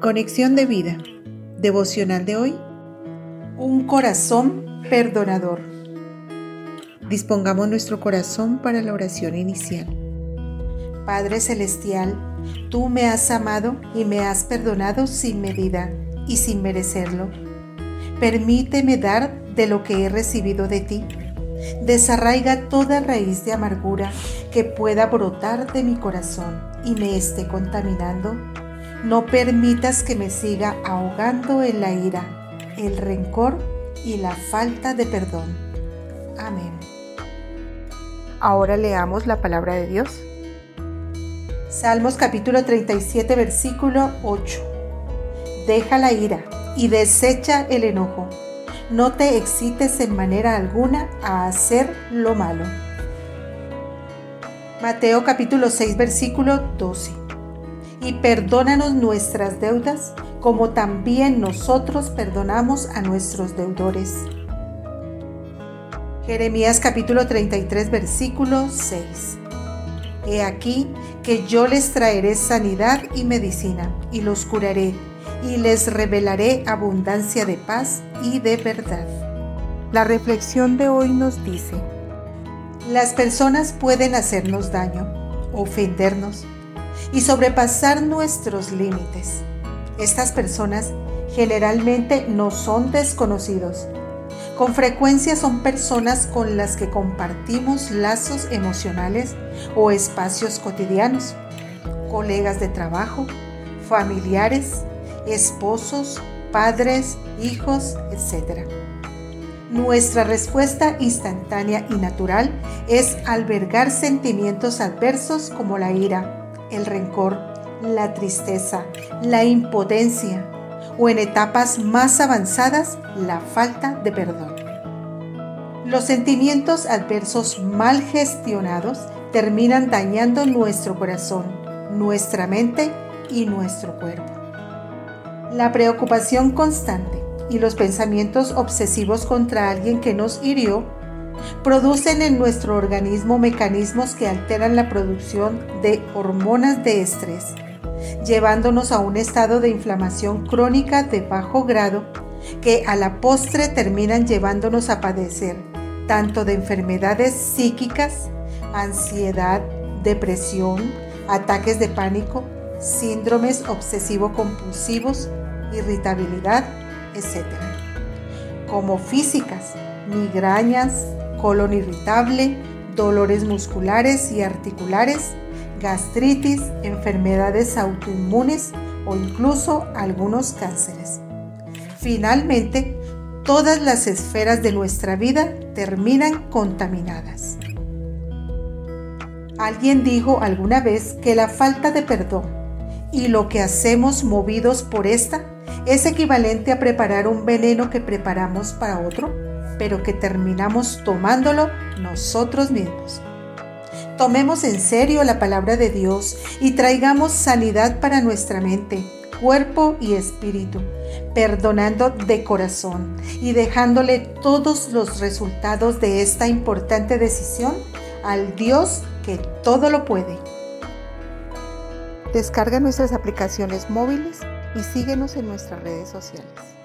Conexión de vida. Devocional de hoy. Un corazón perdonador. Dispongamos nuestro corazón para la oración inicial. Padre Celestial, tú me has amado y me has perdonado sin medida y sin merecerlo. Permíteme dar de lo que he recibido de ti. Desarraiga toda raíz de amargura que pueda brotar de mi corazón y me esté contaminando no permitas que me siga ahogando en la ira, el rencor y la falta de perdón. Amén. Ahora leamos la palabra de Dios. Salmos capítulo 37 versículo 8. Deja la ira y desecha el enojo. No te excites en manera alguna a hacer lo malo. Mateo capítulo 6 versículo 12 y perdónanos nuestras deudas, como también nosotros perdonamos a nuestros deudores. Jeremías capítulo 33 versículo 6. He aquí que yo les traeré sanidad y medicina, y los curaré, y les revelaré abundancia de paz y de verdad. La reflexión de hoy nos dice, las personas pueden hacernos daño, ofendernos, y sobrepasar nuestros límites. Estas personas generalmente no son desconocidos. Con frecuencia son personas con las que compartimos lazos emocionales o espacios cotidianos, colegas de trabajo, familiares, esposos, padres, hijos, etc. Nuestra respuesta instantánea y natural es albergar sentimientos adversos como la ira, el rencor, la tristeza, la impotencia o en etapas más avanzadas la falta de perdón. Los sentimientos adversos mal gestionados terminan dañando nuestro corazón, nuestra mente y nuestro cuerpo. La preocupación constante y los pensamientos obsesivos contra alguien que nos hirió producen en nuestro organismo mecanismos que alteran la producción de hormonas de estrés, llevándonos a un estado de inflamación crónica de bajo grado que a la postre terminan llevándonos a padecer tanto de enfermedades psíquicas, ansiedad, depresión, ataques de pánico, síndromes obsesivo-compulsivos, irritabilidad, etc. Como físicas, migrañas, colon irritable, dolores musculares y articulares, gastritis, enfermedades autoinmunes o incluso algunos cánceres. Finalmente, todas las esferas de nuestra vida terminan contaminadas. Alguien dijo alguna vez que la falta de perdón y lo que hacemos movidos por esta es equivalente a preparar un veneno que preparamos para otro pero que terminamos tomándolo nosotros mismos. Tomemos en serio la palabra de Dios y traigamos sanidad para nuestra mente, cuerpo y espíritu, perdonando de corazón y dejándole todos los resultados de esta importante decisión al Dios que todo lo puede. Descarga nuestras aplicaciones móviles y síguenos en nuestras redes sociales.